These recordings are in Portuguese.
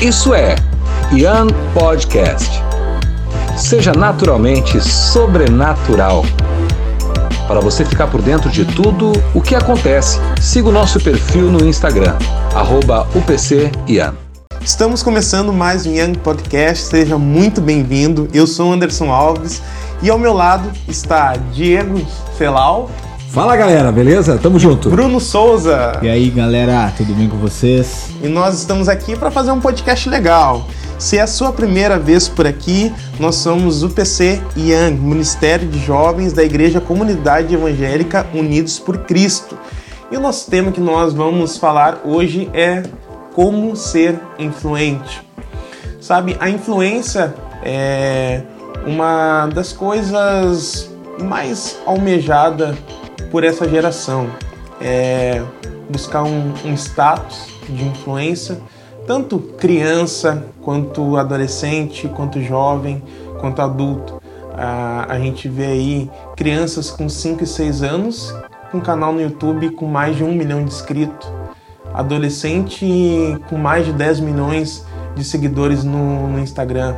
Isso é Ian Podcast. Seja naturalmente sobrenatural. Para você ficar por dentro de tudo o que acontece, siga o nosso perfil no Instagram, UPCIan. Estamos começando mais um Young Podcast, seja muito bem-vindo. Eu sou Anderson Alves e ao meu lado está Diego Celal. Fala galera, beleza? Tamo junto. Bruno Souza. E aí galera, tudo bem com vocês? E nós estamos aqui para fazer um podcast legal. Se é a sua primeira vez por aqui, nós somos o PC Young, Ministério de Jovens da Igreja Comunidade Evangélica Unidos por Cristo. E o nosso tema que nós vamos falar hoje é como ser influente. Sabe, a influência é uma das coisas mais almejada por essa geração. É buscar um, um status de influência, tanto criança, quanto adolescente, quanto jovem, quanto adulto. A, a gente vê aí crianças com 5 e 6 anos com canal no YouTube com mais de um milhão de inscritos, adolescente com mais de 10 milhões de seguidores no, no Instagram.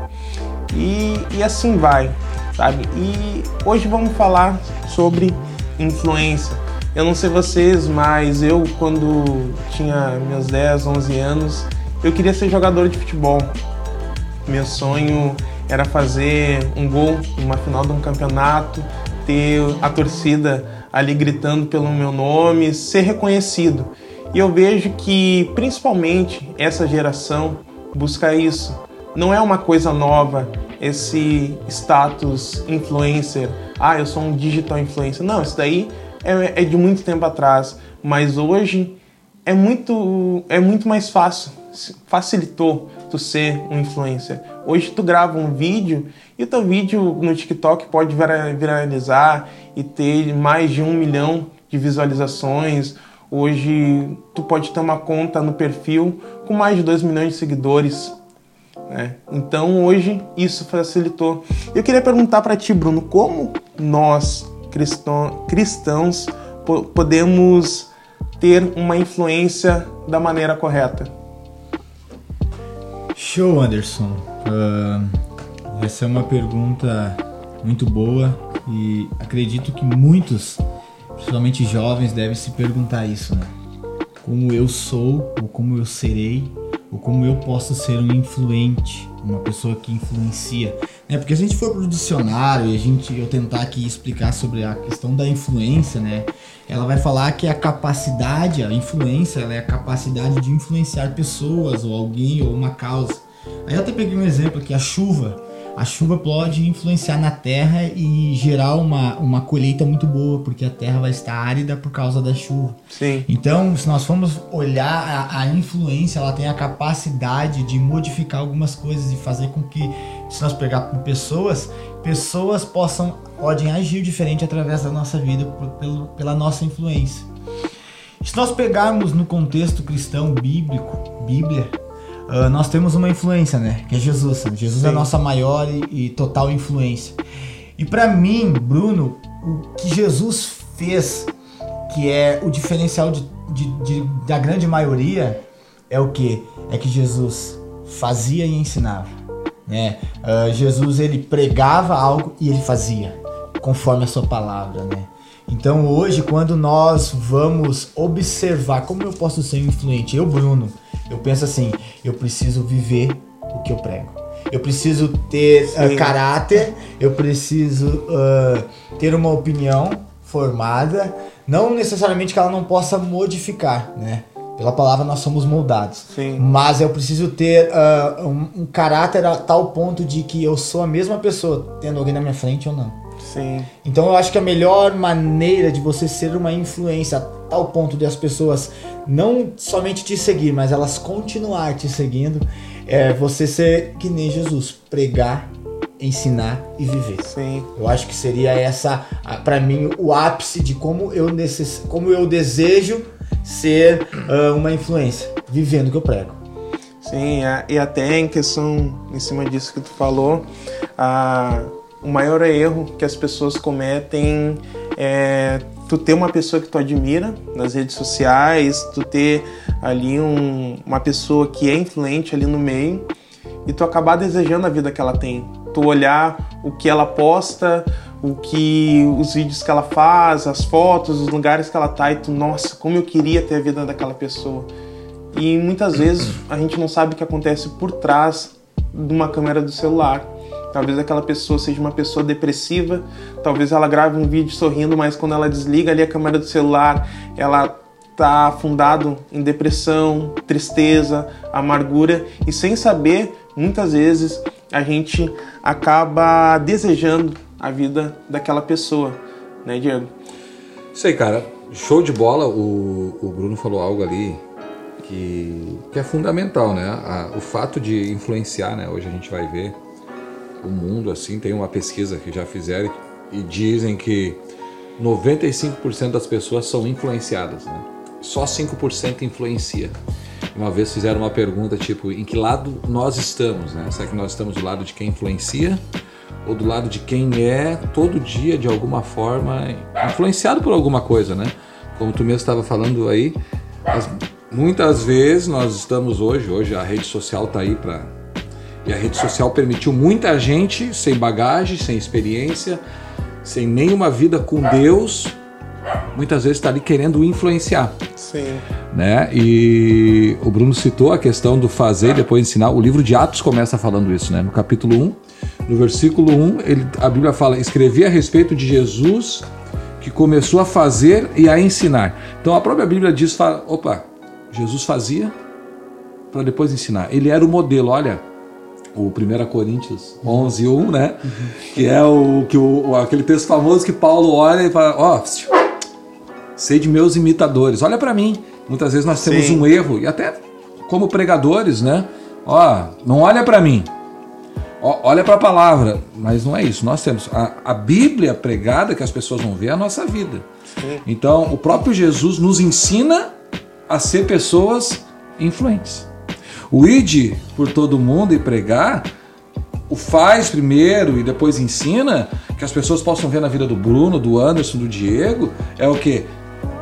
E, e assim vai, sabe? E hoje vamos falar sobre influência. Eu não sei vocês, mas eu, quando tinha meus 10, 11 anos, eu queria ser jogador de futebol. Meu sonho era fazer um gol numa final de um campeonato, ter a torcida ali gritando pelo meu nome, ser reconhecido. E eu vejo que, principalmente, essa geração busca isso. Não é uma coisa nova esse status influencer. Ah, eu sou um digital influencer. Não, isso daí é, é de muito tempo atrás. Mas hoje é muito, é muito mais fácil. Facilitou tu ser um influencer. Hoje tu grava um vídeo e o teu vídeo no TikTok pode viralizar e ter mais de um milhão de visualizações. Hoje tu pode ter uma conta no perfil com mais de 2 milhões de seguidores. Né? Então hoje isso facilitou. Eu queria perguntar para ti, Bruno, como nós cristão, cristãos podemos ter uma influência da maneira correta? Show, Anderson. Uh, essa é uma pergunta muito boa e acredito que muitos, principalmente jovens, devem se perguntar isso, né? Como eu sou ou como eu serei ou como eu posso ser um influente, uma pessoa que influencia. Né? Porque se a gente for pro dicionário e a gente eu tentar aqui explicar sobre a questão da influência, né? Ela vai falar que a capacidade, a influência, ela é a capacidade de influenciar pessoas ou alguém ou uma causa. Aí eu até peguei um exemplo aqui, a chuva a chuva pode influenciar na terra e gerar uma, uma colheita muito boa, porque a terra vai estar árida por causa da chuva. Sim. Então, se nós formos olhar a, a influência, ela tem a capacidade de modificar algumas coisas e fazer com que, se nós pegar com pessoas, pessoas possam podem agir diferente através da nossa vida por, pelo, pela nossa influência. Se nós pegarmos no contexto cristão bíblico, Bíblia, uh, nós temos uma influência, né? Que é Jesus. Jesus Sim. é a nossa maior e, e total influência. E para mim, Bruno, o que Jesus fez, que é o diferencial de, de, de, da grande maioria, é o que? É que Jesus fazia e ensinava. Né? Uh, Jesus ele pregava algo e ele fazia, conforme a sua palavra, né? Então hoje, quando nós vamos observar como eu posso ser influente, eu, Bruno, eu penso assim: eu preciso viver o que eu prego. Eu preciso ter uh, caráter, eu preciso uh, ter uma opinião formada, não necessariamente que ela não possa modificar, né? Pela palavra nós somos moldados. Sim. Mas eu preciso ter uh, um, um, caráter a tal ponto de que eu sou a mesma pessoa, tendo alguém na minha frente ou não. Sim. Então eu acho que a melhor maneira de você ser uma influência a tal ponto de as pessoas não somente te seguir, mas elas continuar te seguindo, é você ser que nem Jesus, pregar, ensinar e viver. Sim. Eu acho que seria essa, para mim, o ápice de como eu necess... como eu desejo ser uh, uma influência, vivendo o que eu prego. Sim, e até em questão, em cima disso que tu falou, a o maior erro que as pessoas cometem é tu ter uma pessoa que tu admira nas redes sociais, tu ter ali um, uma pessoa que é influente ali no meio e tu acabar desejando a vida que ela tem. Tu olhar o que ela posta, o que os vídeos que ela faz, as fotos, os lugares que ela tá e tu, nossa, como eu queria ter a vida daquela pessoa. E muitas vezes a gente não sabe o que acontece por trás de uma câmera do celular. Talvez aquela pessoa seja uma pessoa depressiva, talvez ela grave um vídeo sorrindo, mas quando ela desliga ali a câmera do celular, ela tá afundado em depressão, tristeza, amargura e sem saber, muitas vezes a gente acaba desejando a vida daquela pessoa, né, Diego? Aí, cara. Show de bola. O, o Bruno falou algo ali que, que é fundamental, né? A, o fato de influenciar, né? Hoje a gente vai ver o mundo assim. Tem uma pesquisa que já fizeram e dizem que 95% das pessoas são influenciadas, né? Só 5% influencia. Uma vez fizeram uma pergunta tipo, em que lado nós estamos, né? Será que nós estamos do lado de quem influencia ou do lado de quem é todo dia de alguma forma influenciado por alguma coisa, né? Como tu mesmo estava falando aí, as, muitas vezes nós estamos hoje, hoje a rede social está aí para e a rede social permitiu muita gente sem bagagem, sem experiência, sem nenhuma vida com Deus, muitas vezes está ali querendo influenciar. Sim. Né? E o Bruno citou a questão do fazer e depois ensinar. O livro de Atos começa falando isso, né? No capítulo 1, no versículo 1, ele, a Bíblia fala: escrevi a respeito de Jesus que começou a fazer e a ensinar. Então a própria Bíblia diz: fala, opa, Jesus fazia para depois ensinar. Ele era o modelo, olha, o 1 Coríntios 11, 1, né? Uhum. Que é o, que o, aquele texto famoso que Paulo olha e fala: Ó, oh, sei de meus imitadores, olha para mim. Muitas vezes nós temos Sim. um erro, e até como pregadores, né? Ó, não olha para mim, olha para a palavra, mas não é isso. Nós temos a, a, Bíblia pregada que as pessoas vão ver é a nossa vida. Sim. Então, o próprio Jesus nos ensina a ser pessoas influentes. O id por todo mundo e pregar, o faz primeiro e depois ensina, que as pessoas possam ver na vida do Bruno, do Anderson, do Diego, é o que?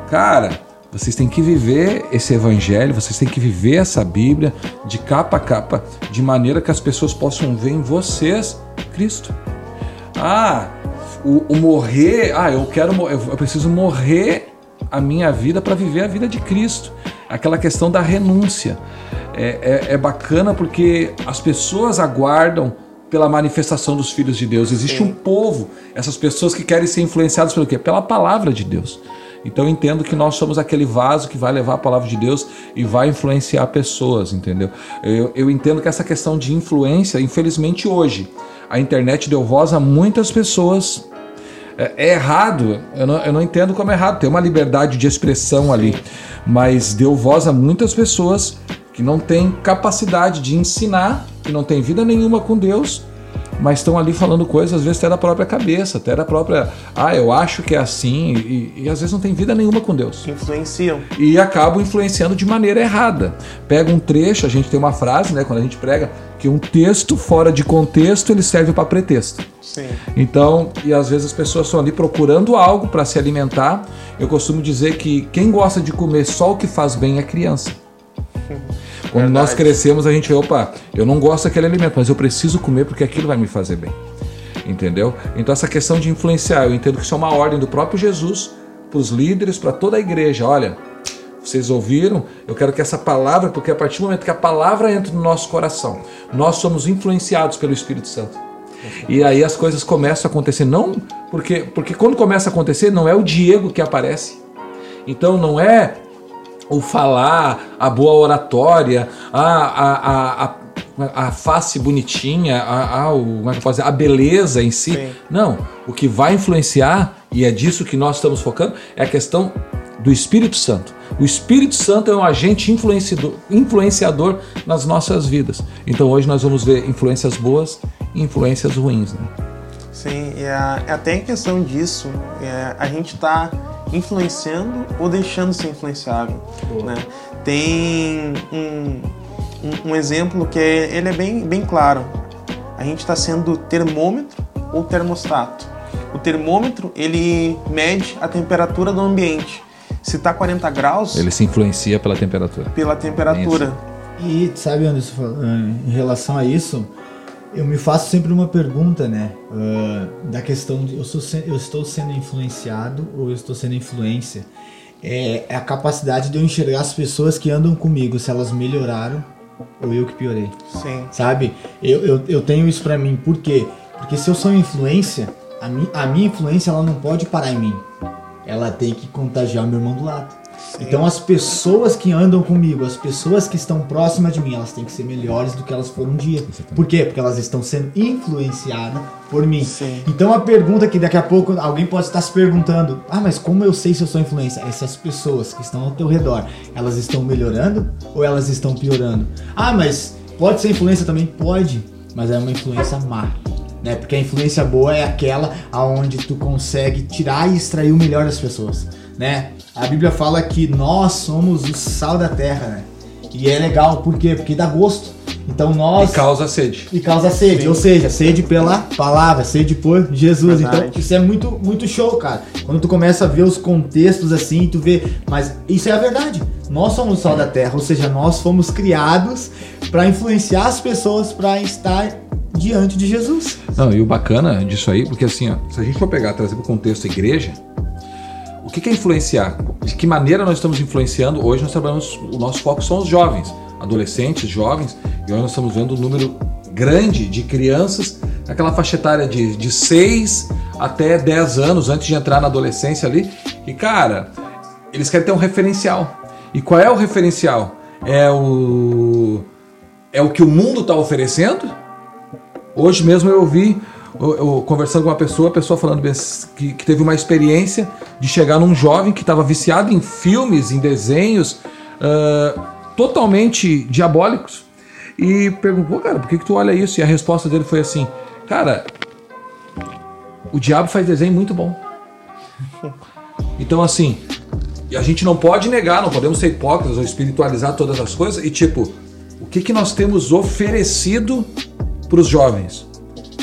Cara, vocês têm que viver esse evangelho, vocês têm que viver essa Bíblia de capa a capa, de maneira que as pessoas possam ver em vocês Cristo. Ah, o, o morrer, ah, eu quero, eu, preciso morrer a minha vida para viver a vida de Cristo. Aquela questão da renúncia. É, é, é bacana porque as pessoas aguardam pela manifestação dos filhos de Deus. Existe Sim. um povo, essas pessoas que querem ser influenciadas pelo quê? Pela palavra de Deus. Então eu entendo que nós somos aquele vaso que vai levar a palavra de Deus e vai influenciar pessoas, entendeu? Eu, eu entendo que essa questão de influência, infelizmente hoje, a internet deu voz a muitas pessoas. É, é errado, eu não, eu não entendo como é errado, tem uma liberdade de expressão ali, mas deu voz a muitas pessoas que não têm capacidade de ensinar, que não têm vida nenhuma com Deus mas estão ali falando coisas, às vezes até da própria cabeça, até da própria. Ah, eu acho que é assim, e, e às vezes não tem vida nenhuma com Deus. Influenciam. E acabam influenciando de maneira errada. Pega um trecho, a gente tem uma frase, né, quando a gente prega, que um texto fora de contexto ele serve para pretexto. Sim. Então, e às vezes as pessoas estão ali procurando algo para se alimentar. Eu costumo dizer que quem gosta de comer só o que faz bem é criança. Quando Verdade. nós crescemos, a gente, opa, eu não gosto daquele alimento, mas eu preciso comer porque aquilo vai me fazer bem. Entendeu? Então, essa questão de influenciar, eu entendo que isso é uma ordem do próprio Jesus para os líderes, para toda a igreja. Olha, vocês ouviram? Eu quero que essa palavra, porque a partir do momento que a palavra entra no nosso coração, nós somos influenciados pelo Espírito Santo. E aí as coisas começam a acontecer. Não porque, porque quando começa a acontecer, não é o Diego que aparece. Então não é o falar, a boa oratória, a, a, a, a face bonitinha, a, a, o, como é que posso dizer, a beleza em si. Sim. Não. O que vai influenciar, e é disso que nós estamos focando, é a questão do Espírito Santo. O Espírito Santo é um agente influenciador, influenciador nas nossas vidas. Então hoje nós vamos ver influências boas e influências ruins. Né? Sim, e a, até em questão disso, é, a gente está influenciando ou deixando ser influenciável. Né? Tem um, um, um, exemplo que é, ele é bem, bem claro. A gente está sendo termômetro ou termostato. O termômetro, ele mede a temperatura do ambiente. Se tá 40 graus, Ele se influencia pela temperatura. pela temperatura. E sabe, Anderson, em relação a isso, eu me faço sempre uma pergunta, né? ah, da questão de eu, sou, eu estou sendo influenciado ou eu estou sendo influência. É, é a capacidade de eu enxergar as pessoas que andam comigo, se elas melhoraram ou eu que piorei. Sim. Sabe? Eu, eu, eu tenho isso pra mim, por quê? Porque se eu sou influência, a, mi, a minha influência ela não pode parar em mim. Ela tem que contagiar o meu irmão do lado. Então as pessoas que andam comigo, as pessoas que estão próximas de mim, elas têm que ser melhores do que elas foram um dia. Por quê? Porque elas estão sendo influenciadas por mim. Sim. Então a pergunta que daqui a pouco alguém pode estar se perguntando: ah, mas como eu sei se eu sou influência? Essas pessoas que estão ao teu redor, elas estão melhorando ou elas estão piorando? Ah, mas pode ser influência também? Pode, mas é uma influência má. Né? Porque a influência boa é aquela aonde tu consegue tirar e extrair o melhor das pessoas, né? A Bíblia fala que nós somos o sal da terra, né? E é legal, por quê? Porque dá gosto. Então nós E causa sede. e causa sede, Sim. ou seja, sede pela palavra, sede por Jesus. Verdade. Então, isso é muito, muito show, cara. Quando tu começa a ver os contextos assim, tu vê, mas isso é a verdade. Nós somos o sal da terra, ou seja, nós fomos criados para influenciar as pessoas para estar diante de Jesus. Não, e o bacana disso aí, porque assim, ó, se a gente for pegar, trazer para o contexto a igreja, o que é influenciar? De que maneira nós estamos influenciando? Hoje nós trabalhamos, o nosso foco são os jovens, adolescentes, jovens, e hoje nós estamos vendo um número grande de crianças naquela faixa etária de, de 6 até 10 anos, antes de entrar na adolescência ali, e cara, eles querem ter um referencial. E qual é o referencial? É o, é o que o mundo está oferecendo? Hoje mesmo eu ouvi, eu, eu conversando com uma pessoa, a pessoa falando que, que teve uma experiência de chegar num jovem que estava viciado em filmes, em desenhos, ah, totalmente diabólicos. E perguntou, cara, por que, que tu olha isso? E a resposta dele foi assim, cara, o diabo faz desenho muito bom. Então, assim, e a gente não pode negar, não podemos ser hipócritas ou espiritualizar todas as coisas. E, tipo, o que, que nós temos oferecido para os jovens?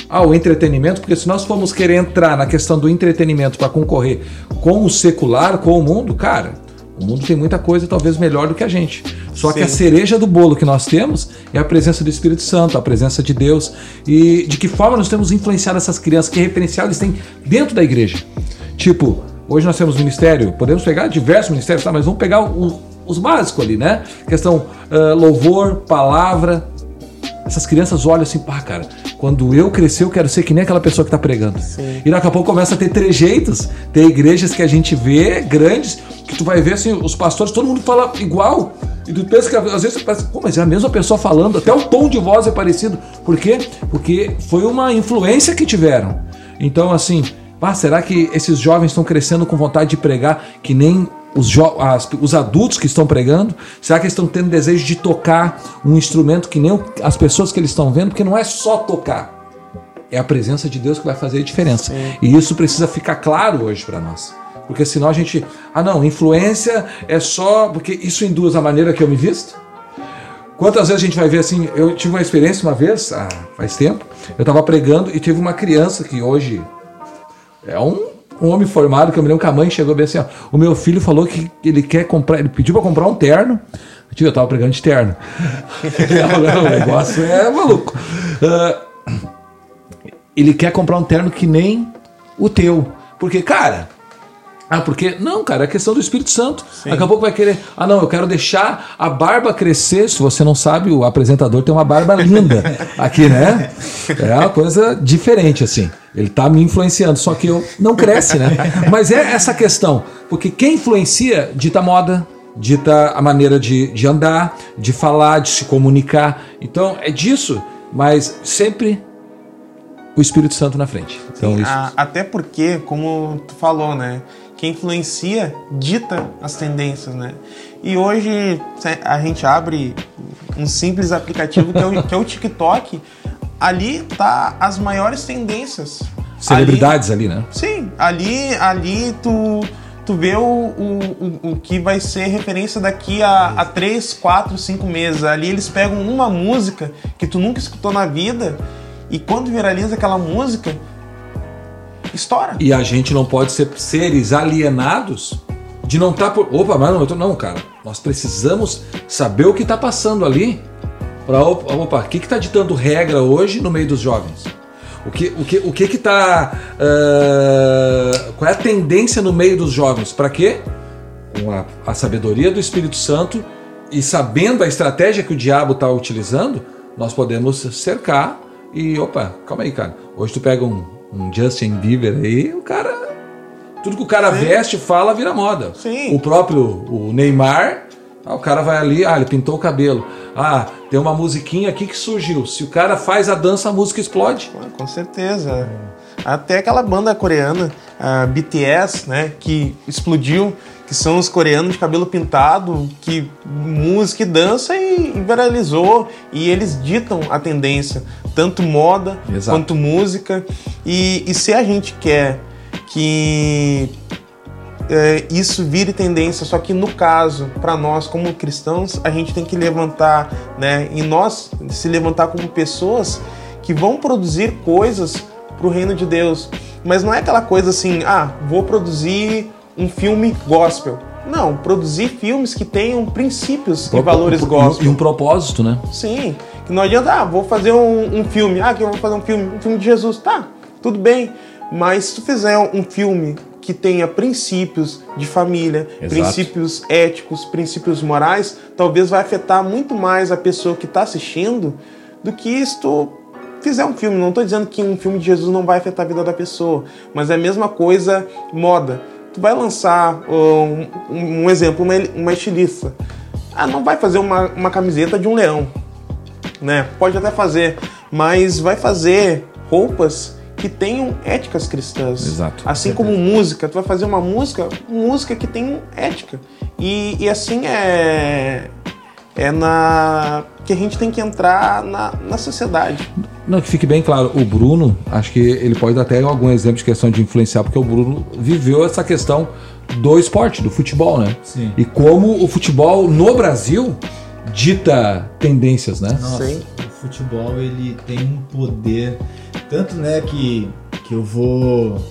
Ah, o entretenimento, porque se nós formos querer entrar na questão do entretenimento para concorrer com o secular, com o mundo, cara, o mundo tem muita coisa talvez melhor do que a gente. Só que a Sim. cereja do bolo que nós temos é a presença do Espírito Santo, a presença de Deus. E de que forma nós temos influenciado essas crianças? Que referencial eles têm dentro da igreja? Tipo, hoje nós temos ministério, podemos pegar diversos ministérios, tá? mas vamos pegar o- os básicos ali, né? Questão ah, louvor, palavra. Essas crianças olham assim, pá, cara, quando eu crescer, eu quero ser que nem aquela pessoa que tá pregando. Sim. E daqui a pouco começa a ter trejeitos. Tem igrejas que a gente vê, grandes, que tu vai ver assim, os pastores, todo mundo fala igual. E tu pensa que às vezes parece, pô, mas é a mesma pessoa falando, até o tom de voz é parecido. Por quê? Porque foi uma influência que tiveram. Então, assim, pá, será que esses jovens estão crescendo com vontade de pregar que nem os, as- os adultos que estão pregando? Será que eles estão tendo desejo de tocar um instrumento que nem as pessoas que eles estão vendo? Porque não é só tocar. É a presença de Deus que vai fazer a diferença. E isso precisa ficar claro hoje para nós. Porque senão a gente. Ah, não, influência é só. Porque isso induz a maneira que eu me visto? Quantas vezes a gente vai ver assim? Eu tive uma experiência uma vez, ah, faz tempo. Eu estava pregando e tive uma criança que hoje é um, um homem formado, que eu me lembro que a mãe chegou bem assim: ó, o meu filho falou que ele quer comprar, ele pediu para comprar um terno. Tio, eu tava pregando de terno. O negócio é maluco. Ah, ele quer comprar um terno que nem o teu. Porque, cara. Ah, porque. Não, cara, é questão do Espírito Santo. Daqui a pouco vai querer. Ah, não, eu quero deixar a barba crescer. Se você não sabe, o apresentador tem uma barba linda aqui, né? É uma coisa diferente, assim. Ele tá me influenciando, só que eu não cresce, né? Mas é essa questão. Porque quem influencia dita moda, dita a maneira de, de andar, de falar, de se comunicar. Então é disso, mas sempre o Espírito Santo na frente. Então isso. A- até porque, como tu falou, né? Quem influencia dita as tendências, né? E hoje a gente abre um simples aplicativo que é o, que é o TikTok. Ali tá as maiores tendências. Celebridades ali, né? Sim, ali, ali tu, tu vê o, o, o, o que vai ser referência daqui a, a 3, 4, 5 meses. Ali eles pegam uma música que tu nunca escutou na vida e quando viraliza aquela música, estoura. E a gente não pode ser seres alienados de não estar tá por. Opa, mas não, tô... não, cara. Nós precisamos saber o que está passando ali. Para opa, o que está ditando regra hoje no meio dos jovens? O que o que o que está uh, qual é a tendência no meio dos jovens? Para quê? Com a, a sabedoria do Espírito Santo e sabendo a estratégia que o diabo está utilizando, nós podemos cercar e opa, calma aí, cara. Hoje tu pega um, um Justin Bieber aí, o cara. Tudo que o cara Sim. veste, fala, vira moda. Sim. O próprio o Neymar, ah, o cara vai ali, ah, ele pintou o cabelo. Ah, tem uma musiquinha aqui que surgiu. Se o cara faz a dança, a música explode. Com certeza. Até aquela banda coreana, a BTS, né, que explodiu que são os coreanos de cabelo pintado, que música e dança e, viralizou. E eles ditam a tendência, tanto moda Exato. quanto música. E, e se a gente quer que é, isso vire tendência, só que no caso, para nós como cristãos, a gente tem que levantar, né? E nós se levantar como pessoas que vão produzir coisas para o reino de Deus. Mas não é aquela coisa assim, ah, vou produzir um filme gospel. Não, produzir filmes que tenham princípios e valores gospel. E um propósito, né? Sim. Que não adianta, ah, vou fazer um, um filme. Ah, que eu vou fazer um filme, um filme de Jesus. Tá, tudo bem. Mas se tu fizer um filme que tenha princípios de família, Exato. princípios éticos, princípios morais, talvez vai afetar muito mais a pessoa que está assistindo do que se tu fizer um filme. Não estou dizendo que um filme de Jesus não vai afetar a vida da pessoa, mas é a mesma coisa moda tu vai lançar um, um exemplo, uma, uma estilista. Ah, não vai fazer uma, uma camiseta de um leão, né? Pode até fazer, mas vai fazer roupas que tenham éticas cristãs. Exato. Assim como música, tu vai fazer uma música, música que tem ética. E, e assim é é na que a gente tem que entrar na, na sociedade. Não, que fique bem claro, o Bruno, acho que ele pode dar até algum exemplo de questão de influenciar, porque o Bruno viveu essa questão do esporte, do futebol, né? Sim. E como o futebol no Brasil dita tendências, né? Nossa, Sim. o futebol ele tem um poder tanto, né, que que eu vou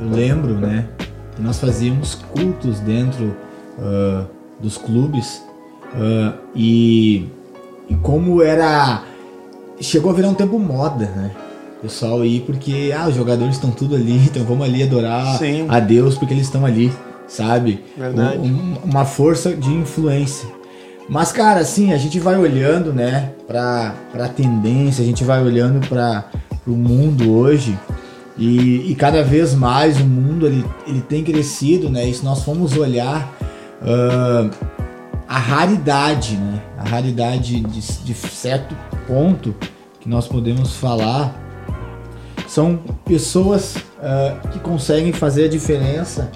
eu lembro, né, que nós fazíamos cultos dentro uh, dos clubes Uh, e, e como era. Chegou a virar um tempo moda, né? O pessoal ir porque ah, os jogadores estão tudo ali, então vamos ali adorar Sim. a Deus porque eles estão ali, sabe? Verdade. Um, uma força de influência. Mas, cara, assim, a gente vai olhando, né, pra, pra tendência, a gente vai olhando para o mundo hoje e, e, cada vez mais o mundo ele, ele tem crescido, né? E se nós formos olhar. Uh, a raridade, né? A raridade de, de certo ponto que nós podemos falar são pessoas uh, que conseguem fazer a diferença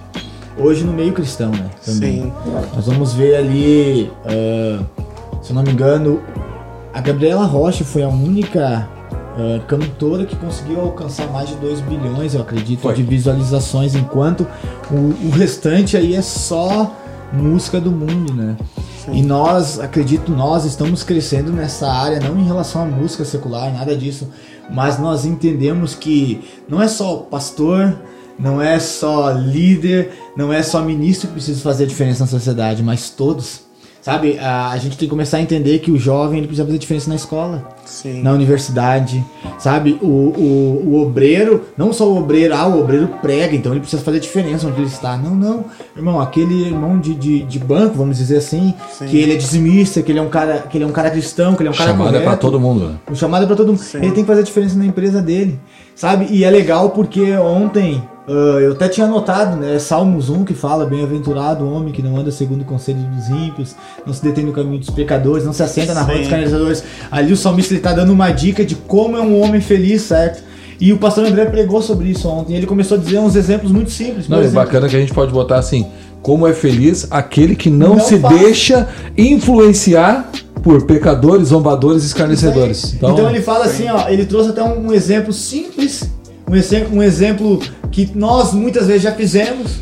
hoje no meio cristão, né? Também. Sim. Nós vamos ver ali, uh, se eu não me engano, a Gabriela Rocha foi a única uh, cantora que conseguiu alcançar mais de 2 bilhões, eu acredito, foi. de visualizações, enquanto o, o restante aí é só música do mundo, né? E nós, acredito, nós estamos crescendo nessa área, não em relação à música secular, nada disso, mas nós entendemos que não é só pastor, não é só líder, não é só ministro que precisa fazer a diferença na sociedade, mas todos Sabe, a, a, gente tem que começar a entender que o jovem ele precisa fazer diferença na escola, Sim. na universidade, sabe? O, o, o obreiro, não só o obreiro, ah, o obreiro prega, então ele precisa fazer diferença onde ele está. Não, não, irmão, aquele irmão de, de, de banco, vamos dizer assim, Sim. que ele é dizimista, que ele é um cara, que ele é um cara cristão, que ele é um cara chamado correto. é para todo mundo. Né? O chamado é para todo mundo. Sim. Ele tem que fazer diferença na empresa dele, sabe? E é legal porque ontem Uh, eu até tinha anotado, né? Salmos 1 que fala: Bem-aventurado o homem que não anda segundo o conselho dos ímpios, não se detém no caminho dos pecadores, não se assenta na rua dos canalizadores. Ali o salmista ele tá dando uma dica de como é um homem feliz, certo? E o pastor André pregou sobre isso ontem. Ele começou a dizer uns exemplos muito simples. Não, é bacana que a gente pode botar assim: como é feliz aquele que não, não se faz. deixa influenciar por pecadores, zombadores e escarnecedores. Então, então, ele fala assim, ó, ele trouxe até um exemplo simples um exemplo, um exemplo que nós muitas vezes já fizemos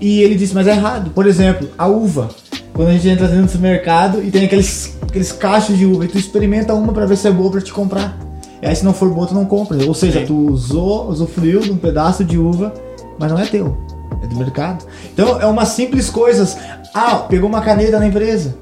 e ele disse, mas é errado. Por exemplo, a uva. Quando a gente entra dentro do supermercado e tem aqueles, aqueles cachos de uva e tu experimenta uma para ver se é boa para te comprar. E aí se não for bom, tu não compra. Ou seja, Sim. tu usou, usufruiu de um pedaço de uva, mas não é teu. É do mercado. Então é umas simples coisas. Ah, pegou uma caneta na empresa.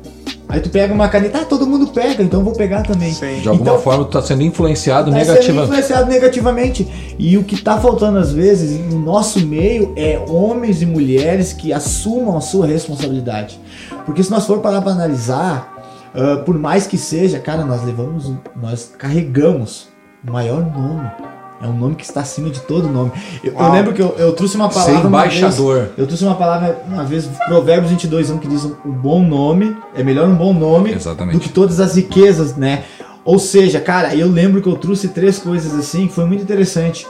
Aí tu pega uma caneta, ah, todo mundo pega, então eu vou pegar também. Sim. De alguma Então- forma tu tá sendo influenciado Tá sendo negativamente. influenciado negativamente. E o que tá faltando às vezes no nosso meio é homens e mulheres que assumam a sua responsabilidade. Porque se nós for parar para analisar, ah, por mais que seja, cara, nós levamos, nós carregamos o maior nome. É um nome que está acima de todo nome. Eu, eu lembro que eu, eu trouxe uma Ser palavra vez, embaixador. eu trouxe uma palavra uma vez, Provérbios 22, 1, que diz um bom nome, é melhor um bom nome Exatamente. do que todas as riquezas, né? Ou seja, cara, eu lembro que eu trouxe três coisas assim, que foi muito interessante.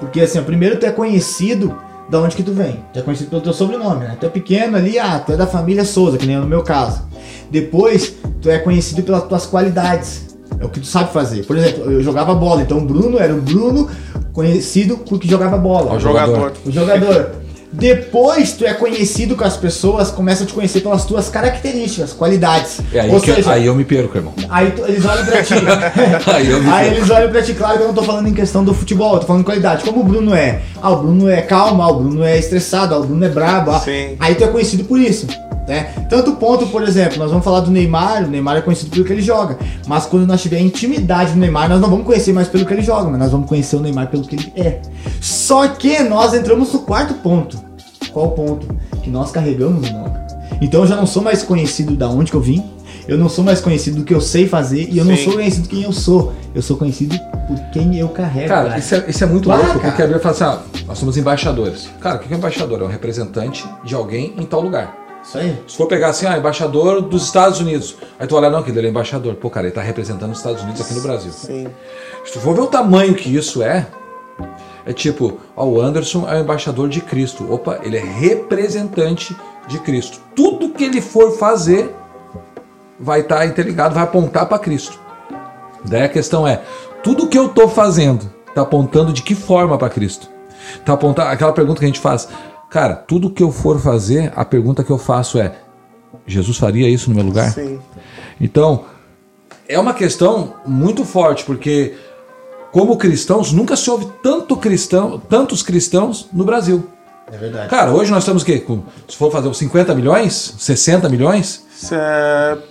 Porque assim, primeiro tu é conhecido da onde que tu vem. Tu é conhecido pelo teu sobrenome, né? Tu é pequeno ali, ah, tu é da família Souza, que nem no meu caso. Depois, tu é conhecido pelas tuas qualidades. É o que tu sabe fazer. Por exemplo, eu jogava bola, então o Bruno era o Bruno conhecido porque jogava bola. O jogador. O jogador. Depois tu é conhecido com as pessoas, começam a te conhecer pelas tuas características, qualidades. É aí, Ou que seja, aí eu me perco, irmão. aí tu- eles olham pra ti. Aí eu me aí eles olham pra ti, claro que eu não tô falando em questão do futebol, eu tô falando de qualidade. Como o Bruno é? Ah, o Bruno é calmo, ah, o Bruno é estressado, ah, o Bruno é brabo. ah. Sim. Aí tu é conhecido por isso. Né? Tanto ponto, por exemplo, nós vamos falar do Neymar, o Neymar é conhecido pelo que ele joga. Mas quando nós tiver intimidade do Neymar, nós não vamos conhecer mais pelo que ele joga, mas nós vamos conhecer o Neymar pelo que ele é. Só que nós entramos no quarto ponto. Qual o ponto? Que nós carregamos o nome. Então eu já não sou mais conhecido da onde que eu vim, eu não sou mais conhecido do que eu sei fazer e eu não Sim. sou conhecido quem eu sou. Eu sou conhecido por quem eu carrego. Cara, isso é, isso é muito Bah, louco, cara. porque a Bíblia fala assim, ah, nós somos embaixadores. Cara, o que é um embaixador? É um representante de alguém em tal lugar. Isso aí. Se for pegar assim, ah, embaixador dos Estados Unidos. Aí tu olha, não, que ele é embaixador. Pô, cara, ele tá representando os Estados Unidos aqui no Brasil. Sim. Se tu for ver o tamanho que isso é, é tipo, ó, o Anderson é o embaixador de Cristo. Opa, ele é representante de Cristo. Tudo que ele for fazer vai estar interligado, vai apontar para Cristo. Daí a questão é, tudo que eu tô fazendo tá apontando de que forma para Cristo? Tá apontando aquela pergunta que a gente faz. Cara, tudo que eu for fazer, a pergunta que eu faço é: Jesus faria isso no meu lugar? Sim. Então, é uma questão muito forte, porque como cristãos, nunca se ouve tanto cristão, tantos cristãos no Brasil. É verdade. Cara, hoje nós estamos o quê? Com, se for fazer uns 50 milhões, 60 milhões,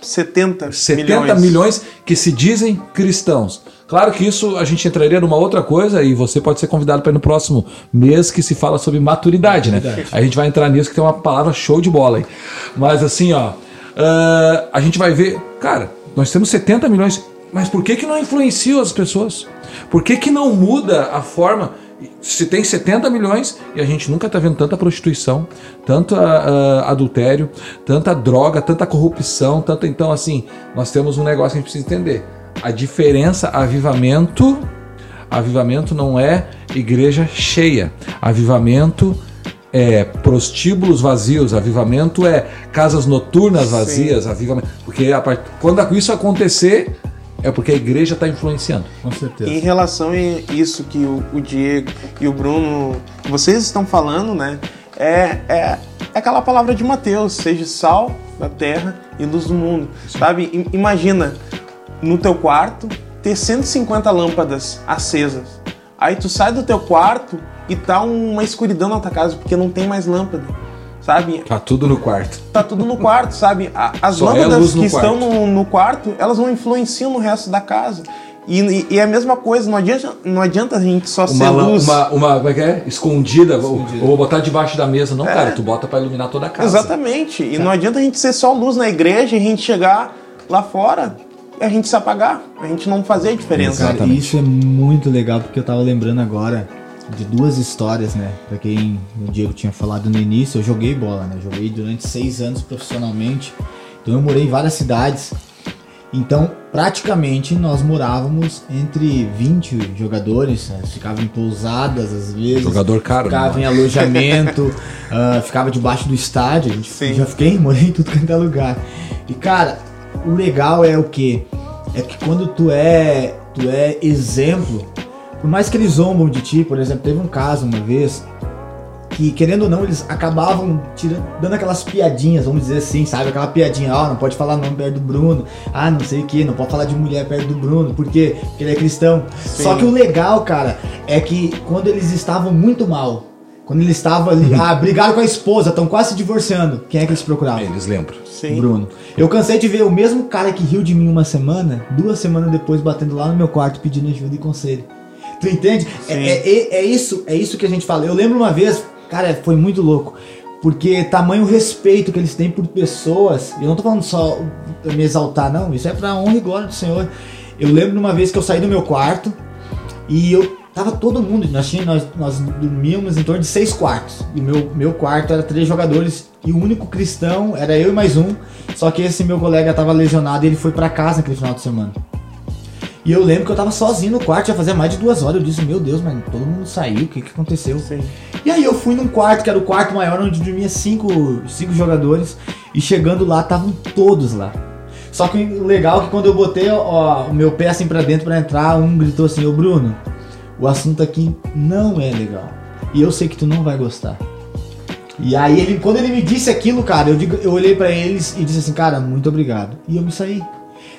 70, 70 milhões. que se dizem cristãos. Claro que isso a gente entraria numa outra coisa e você pode ser convidado para ir no próximo mês que se fala sobre maturidade, né? A gente vai entrar nisso que tem uma palavra show de bola aí. Mas assim, ó, ah, a gente vai ver, cara, nós temos 70 milhões, mas por que que não influencia as pessoas? Por que que não muda a forma? Se tem 70 milhões e a gente nunca tá vendo tanta prostituição, tanto ah, ah, adultério, tanta droga, tanta corrupção, tanto então assim, nós temos um negócio que a gente precisa entender. A diferença, avivamento, avivamento não é igreja cheia. Avivamento é prostíbulos vazios, avivamento é casas noturnas vazias, avivamento, porque a part... quando isso acontecer é porque a igreja está influenciando. Com certeza. Em relação a isso que o, o Diego e o Bruno, vocês estão falando, né? É, é, é aquela palavra de Mateus, seja sal da terra e luz do mundo, sabe? I- Imagina no teu quarto ter 150 lâmpadas acesas. Aí tu sai do teu quarto e tá uma escuridão na tua casa porque não tem mais lâmpada, sabe? Tá tudo no quarto. Tá tudo no quarto, sabe? As Só é lâmpadas no que estão no, no quarto, elas não influenciam no resto da casa. E, e- e é a mesma coisa, não adianta, não adianta a gente só ser Uma, lã- luz. uma, uma, como é que é? Escondida, ou, ou botar debaixo da mesa. Não, cara, tu bota para iluminar toda a casa. Exatamente. E não adianta a gente ser só luz na igreja e a gente chegar lá fora e a gente se apagar. A gente não fazer a diferença. Cara, isso é muito legal porque eu tava lembrando agora de duas histórias, né? Pra quem o Diego tinha falado no início, eu joguei bola, né? Joguei durante seis anos profissionalmente. Então eu morei em várias cidades. Então, praticamente, nós morávamos entre 20 jogadores, né? ficava em pousadas às vezes. Jogador caro, Ficava né? em alojamento, ah, ficava debaixo do estádio. A gente Sim. já fiquei, morei em tudo quanto é lugar. E cara, o legal é o que? É que quando tu é, tu é exemplo, por mais que eles zombam de ti, por exemplo, teve um caso uma vez que, querendo ou não, eles acabavam tirando, dando aquelas piadinhas, vamos dizer assim, sabe? Aquela piadinha, ó, oh, não pode falar nome perto do Bruno, ah, não sei o que, não pode falar de mulher perto do Bruno, por quê? Porque ele é cristão. Sim. Só que o legal, cara, é que quando eles estavam muito mal, quando eles estavam ali, ah, brigaram com a esposa, estão quase se divorciando, quem é que eles procuravam? Eles lembram. Sim. Bruno. Eu cansei de ver o mesmo cara que riu de mim uma semana, duas semanas depois batendo lá no meu quarto pedindo ajuda e conselho. Tu entende? É, é, é, isso, é isso que a gente fala. Eu lembro uma vez, Cara, foi muito louco. Porque tamanho respeito que eles têm por pessoas. Eu não tô falando só me exaltar, não. Isso é pra honra e glória do Senhor. Eu lembro de uma vez que eu saí do meu quarto e eu tava todo mundo. Nós, tínhamos, nós, nós dormíamos em torno de seis quartos. E o meu, meu quarto era três jogadores. E o único cristão era eu e mais um. Só que esse meu colega tava lesionado e ele foi para casa naquele final de semana. E eu lembro que eu tava sozinho no quarto, já fazia mais de duas horas. Eu disse, meu Deus, mas todo mundo saiu, o que que aconteceu? Sim. E aí eu fui num quarto, que era o quarto maior, onde dormia cinco, cinco jogadores. E chegando lá, estavam todos lá. Só que o legal é que quando eu botei ó, o meu pé assim pra dentro para entrar, um gritou assim, ô Bruno, o assunto aqui não é legal. E eu sei que tu não vai gostar. E aí ele, quando ele me disse aquilo, cara, eu, digo, eu olhei para eles e disse assim, cara, muito obrigado. E eu me saí.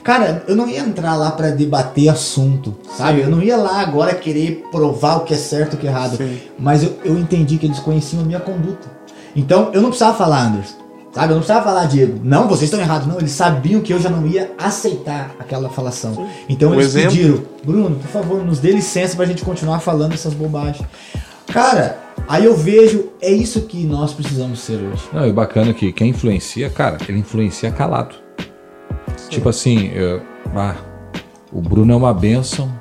Cara, eu não ia entrar lá para debater assunto, sabe? Sim. Eu não ia lá agora querer provar o que é certo e o que é errado. Sim. Mas eu, eu entendi que eles conheciam a minha conduta. Então eu não precisava falar, Anderson. Sabe? Eu não precisava falar, Diego. Não, vocês estão errados. Não, eles sabiam que eu já não ia aceitar aquela falação. Sim. Então o eles exemplo... pediram, Bruno, por favor, nos dê licença pra gente continuar falando essas bobagens. Cara, aí eu vejo, é isso que nós precisamos ser hoje. Não, e bacana que quem influencia, cara, ele influencia calado. Tipo assim, eu, ah, o Bruno é uma benção.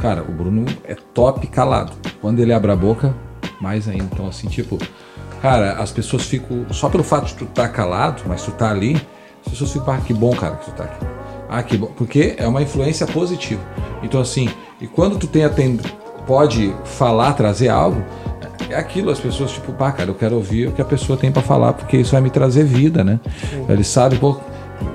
Cara, o Bruno é top calado. Quando ele abre a boca, mais ainda. Então, assim, tipo, cara, as pessoas ficam. Só pelo fato de tu estar tá calado, mas tu tá ali, as pessoas ficam, ah, que bom, cara, que tu tá aqui. Ah, que bom. Porque é uma influência positiva. Então, assim, e quando tu tem atend... pode falar, trazer algo, é aquilo, as pessoas, tipo, pá, cara, eu quero ouvir o que a pessoa tem para falar, porque isso vai me trazer vida, né? Sim. Ele sabe, pô,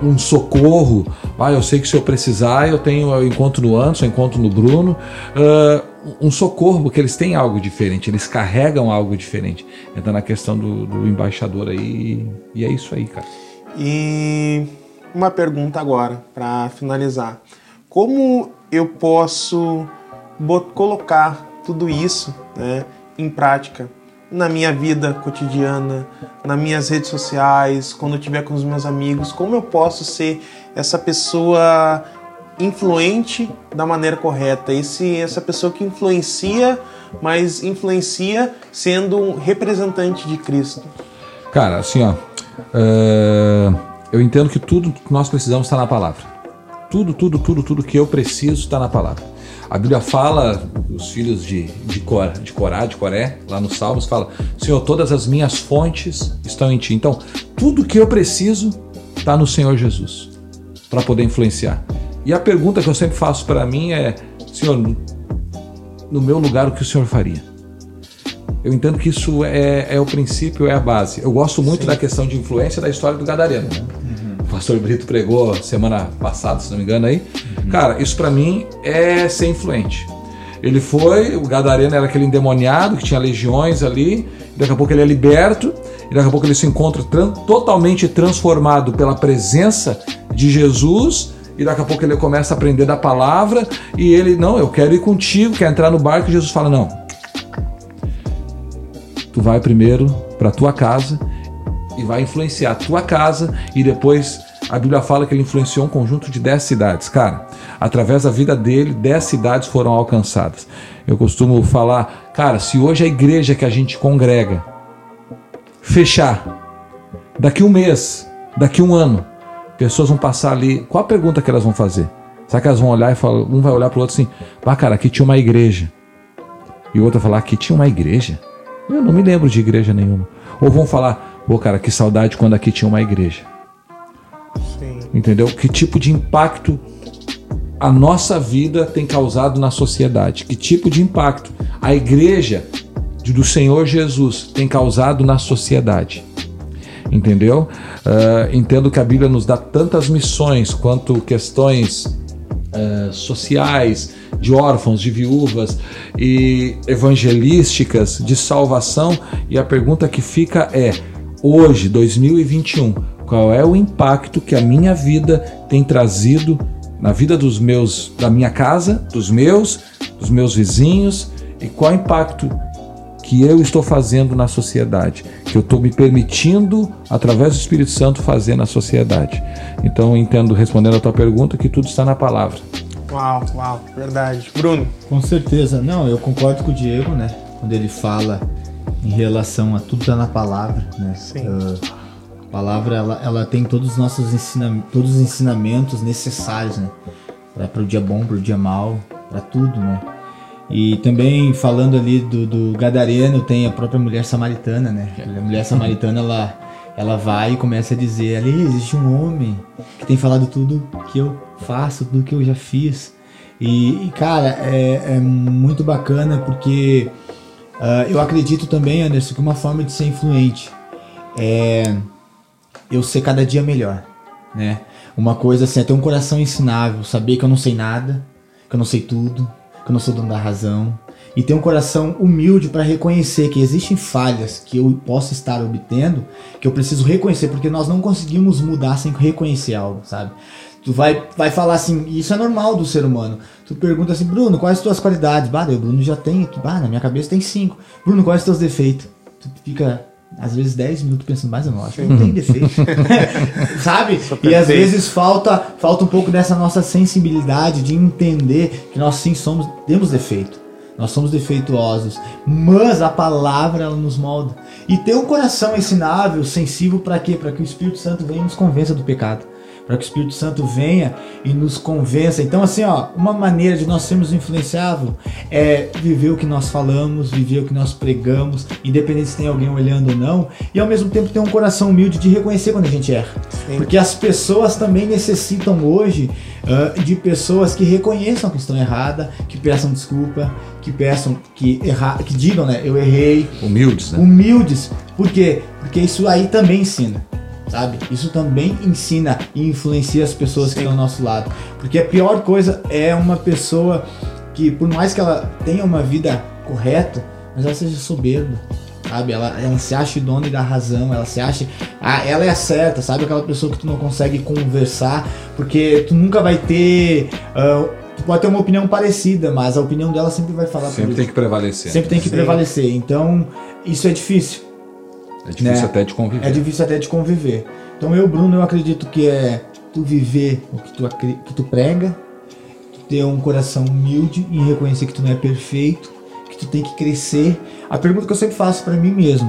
um socorro. Ah, eu sei que se eu precisar, eu tenho eu encontro no Anderson, eu encontro no Bruno. Uh, um socorro, porque eles têm algo diferente, eles carregam algo diferente. Entra na questão do, do embaixador aí, e é isso aí, cara. E uma pergunta agora, para finalizar. Como eu posso colocar tudo isso né, em prática na minha vida cotidiana, nas minhas redes sociais, quando eu estiver com os meus amigos, como eu posso ser essa pessoa influente da maneira correta, esse, essa pessoa que influencia, mas influencia sendo um representante de Cristo. Cara, assim, ó, é, eu entendo que tudo que nós precisamos está na palavra. Tudo, tudo, tudo, tudo que eu preciso está na palavra. A Bíblia fala, os filhos de, de, Cor, de Corá, de Coré, lá nos Salmos, fala: Senhor, todas as minhas fontes estão em Ti. Então, tudo que eu preciso está no Senhor Jesus para poder influenciar. E a pergunta que eu sempre faço para mim é: Senhor, no meu lugar, o que o Senhor faria? Eu entendo que isso é, é o princípio, é a base. Eu gosto muito Sim. da questão de influência da história do Gadareno. Né? Uhum. Pastor Brito pregou semana passada, se não me engano, aí Cara, isso para mim é ser influente. Ele foi, o Gadareno era aquele endemoniado que tinha legiões ali, daqui a pouco ele é liberto, e daqui a pouco ele se encontra tran totalmente transformado pela presença de Jesus, e daqui a pouco ele começa a aprender da palavra, e ele, não, eu quero ir contigo, quer entrar no barco, e Jesus fala, não. Tu vai primeiro para tua casa e vai influenciar a tua casa e depois a Bíblia fala que ele influenciou um conjunto de 10 cidades. Cara, através da vida dele, 10 cidades foram alcançadas. Eu costumo falar, cara, se hoje a igreja que a gente congrega fechar, daqui um mês, daqui um ano, pessoas vão passar ali, qual a pergunta que elas vão fazer? Será que elas vão olhar e falar, um vai olhar para o outro assim, ah, cara, aqui tinha uma igreja. E o outro vai falar, aqui tinha uma igreja? Eu não me lembro de igreja nenhuma. Ou vão falar, pô, cara, que saudade quando aqui tinha uma igreja. Entendeu? Que tipo de impacto a nossa vida tem causado na sociedade? Que tipo de impacto a igreja do Senhor Jesus tem causado na sociedade? Entendeu? Uh, entendo que a Bíblia nos dá tantas missões quanto questões uh, sociais, de órfãos, de viúvas e evangelísticas de salvação. E a pergunta que fica é: hoje, 2021, qual é o impacto que a minha vida tem trazido na vida dos meus, da minha casa, dos meus, dos meus vizinhos e qual o impacto que eu estou fazendo na sociedade, que eu estou me permitindo, através do Espírito Santo, fazer na sociedade. Então, entendo, respondendo a tua pergunta, que tudo está na palavra. Uau, uau, verdade. Bruno? Com certeza. Não, eu concordo com o Diego, né? Quando ele fala em relação a tudo está na palavra, né? Sim. Uh, palavra, ela, ela tem todos os nossos ensinamentos, todos os ensinamentos necessários, né? Para o dia bom, para o dia mal, para tudo, né? E também falando ali do, do Gadareno, tem a própria mulher samaritana, né? A mulher samaritana, ela, ela vai e começa a dizer: ali existe um homem que tem falado tudo que eu faço, tudo que eu já fiz. E, e cara, é, é, muito bacana porque uh, eu acredito também, Anderson, que uma forma de ser influente é eu ser cada dia melhor, né? Uma coisa assim, é ter um coração ensinável, saber que eu não sei nada, que eu não sei tudo, que eu não sou dono da razão, e ter um coração humilde para reconhecer que existem falhas que eu posso estar obtendo, que eu preciso reconhecer, porque nós não conseguimos mudar sem reconhecer algo, sabe? Tu vai, vai falar assim, isso é normal do ser humano. Tu pergunta assim, Bruno, quais as tuas qualidades? Bah, o Bruno já tem, bah, na minha cabeça tem cinco. Bruno, quais os teus defeitos? Tu fica, às vezes, 10 minutos pensando, mas eu não acho que não tem defeito. Sabe? E às vezes falta, falta um pouco dessa nossa sensibilidade de entender que nós sim somos, temos defeito. Nós somos defeituosos, mas a palavra ela nos molda. E ter um coração ensinável, sensível para quê? Para que o Espírito Santo venha e nos convença do pecado para que o Espírito Santo venha e nos convença. Então, assim, ó, uma maneira de nós sermos influenciáveis é viver o que nós falamos, viver o que nós pregamos, independente se tem alguém olhando ou não, e ao mesmo tempo ter um coração humilde de reconhecer quando a gente erra. Sim. Porque as pessoas também necessitam hoje uh, de pessoas que reconheçam que estão erradas, que peçam desculpa, que peçam que errar, que digam, né, eu errei. Humildes, né? Humildes. Por quê? Porque isso aí também ensina sabe? Isso também ensina e influencia as pessoas Sim. que estão ao nosso lado. Porque a pior coisa é uma pessoa que, por mais que ela tenha uma vida correta, mas ela seja soberba. Sabe, ela, ela se acha dona da razão, ela se acha. Ah, ela é certa, sabe? Aquela pessoa que tu não consegue conversar, porque tu nunca vai ter. Uh, tu pode ter uma opinião parecida, mas a opinião dela sempre vai falar Sempre tem que prevalecer. Sempre tem que Sim. prevalecer. Então, isso é difícil. É difícil né? até de conviver. É difícil até de conviver. Então eu, Bruno, eu acredito que é tu viver o que tu, que tu prega, tu ter um coração humilde e reconhecer que tu não é perfeito, que tu tem que crescer. A pergunta que eu sempre faço para mim mesmo.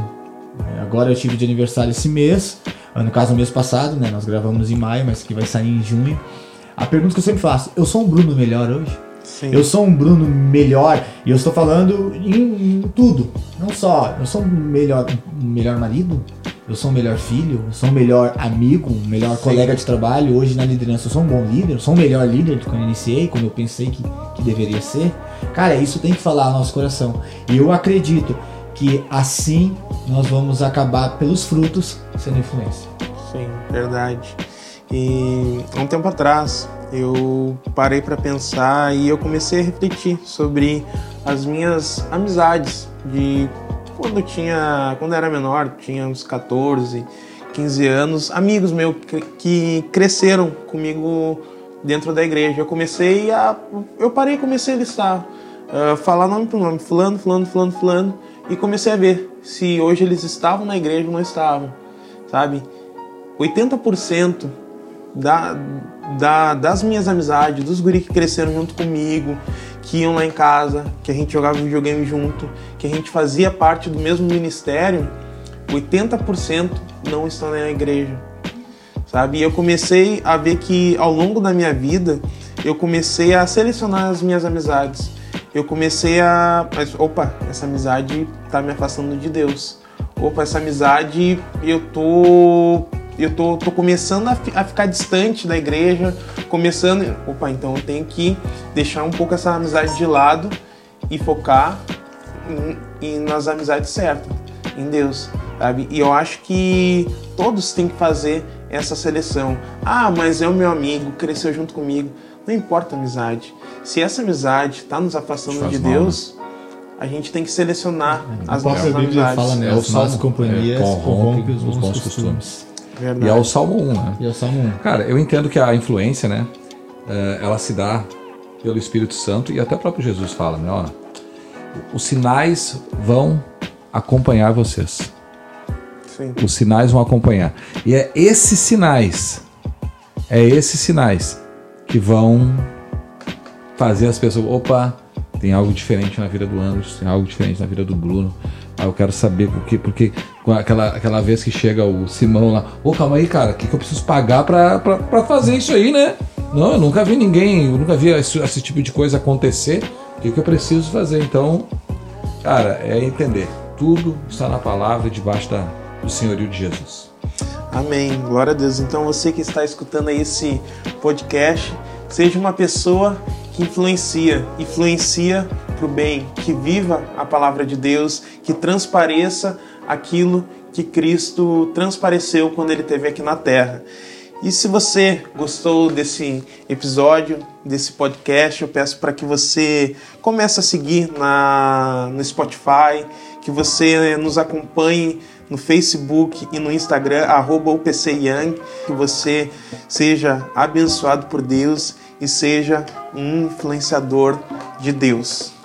Né, agora eu tive de aniversário esse mês, no caso no mês passado, né? Nós gravamos em maio, mas que vai sair em junho. A pergunta que eu sempre faço, eu sou um Bruno melhor hoje? Sim. Eu sou um Bruno melhor e eu estou falando em, em, tudo. Não só, eu sou um melhor, um melhor marido, eu sou um melhor filho, eu sou um melhor amigo, um melhor Sim. colega de trabalho. Hoje na liderança eu sou um bom líder, eu sou um melhor líder do que eu iniciei, como eu pensei que, que deveria ser. Cara, isso tem que falar no nosso coração. E eu acredito que assim nós vamos acabar pelos frutos sendo influência. Sim, verdade. E há um tempo atrás eu parei para pensar e eu comecei a refletir sobre as minhas amizades de quando tinha, quando era menor, tinha uns 14, 15 anos, amigos meus que cresceram comigo dentro da igreja. Eu comecei a eu parei e comecei a listar, uh, falar nome por nome, fulano, fulano, fulano, fulano e comecei a ver se hoje eles estavam na igreja ou não estavam, sabe? 80% da, da, das minhas amizades, dos guri que cresceram junto comigo, que iam lá em casa, que a gente jogava videogame junto, que a gente fazia parte do mesmo ministério, 80% não estão na igreja, sabe? E eu comecei a ver que ao longo da minha vida, eu comecei a selecionar as minhas amizades. Eu comecei a. Opa, essa amizade tá me afastando de Deus. Opa, essa amizade eu tô eu tô, tô começando a, a, ficar distante da igreja, começando. Opa, então eu tenho que deixar um pouco essa amizade de lado e focar em, em, nas amizades certas, em Deus, sabe? E eu acho que todos têm que fazer essa seleção. Ah, mas é o meu amigo, cresceu junto comigo. Não importa a amizade. Se essa amizade está nos afastando de mal, Deus, a gente tem que selecionar A as nossas amizades. fala, né? É As más Salmo, companhias é, corrompe os bons costumes. Verdade. E é o Salmo 1, né? E é o Salmo 1. Cara, eu entendo que a influência, né, eh, ela se dá pelo Espírito Santo e até o próprio Jesus fala, né, ó, os sinais vão acompanhar vocês. Sim. Os sinais vão acompanhar. E é esses sinais, é esses sinais que vão fazer as pessoas, opa, tem algo diferente na vida do Anderson, tem algo diferente na vida do Bruno. Ah, eu quero saber por quê, porque aquela, aquela vez que chega o Simão lá, ô, calma aí, cara, o que, que eu preciso pagar pra, pra, pra fazer isso aí, né? Não, eu nunca vi ninguém, eu nunca vi esse, esse tipo de coisa acontecer. O que, que eu preciso fazer? Então, cara, é entender. Tudo está na palavra debaixo da, do senhorio de Jesus. Amém. Glória a Deus. Então você que está escutando aí esse podcast, seja uma pessoa que influencia, influencia para o bem, que viva a palavra de Deus, que transpareça aquilo que Cristo transpareceu quando ele esteve aqui na terra. E se você gostou desse episódio, desse podcast, eu peço para que você comece a seguir na, no Spotify, que você nos acompanhe no Facebook e no Instagram, arroba que você seja abençoado por Deus e seja um influenciador de Deus.